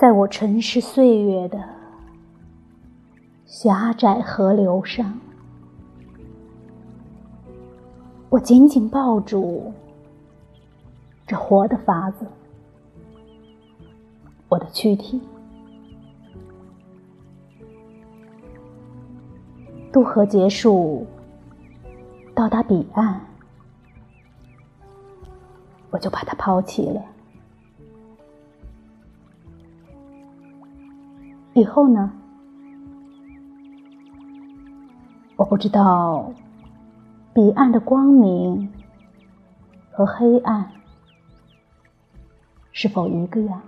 在我尘世岁月的狭窄河流上，我紧紧抱住这活的法子，我的躯体。渡河结束，到达彼岸，我就把它抛弃了。以后呢？我不知道彼岸的光明和黑暗是否一个样。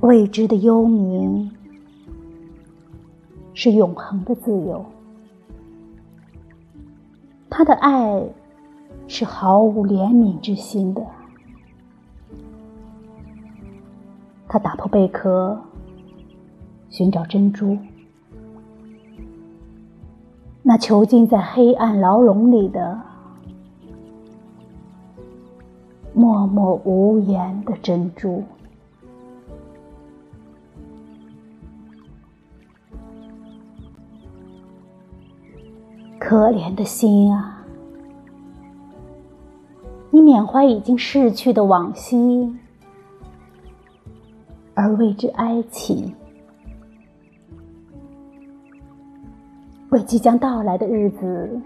未知的幽冥是永恒的自由，他的爱是毫无怜悯之心的。他打破贝壳，寻找珍珠。那囚禁在黑暗牢笼里的、默默无言的珍珠。可怜的心啊，你缅怀已经逝去的往昔，而为之哀泣；为即将到来的日子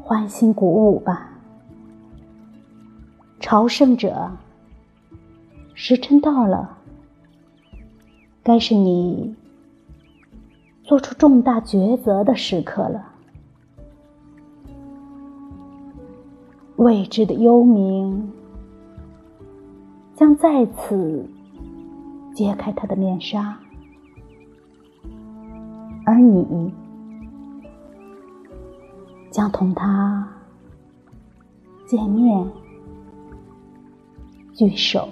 欢欣鼓舞吧，朝圣者。时辰到了，该是你做出重大抉择的时刻了。未知的幽冥将再次揭开他的面纱，而你将同他见面、聚首。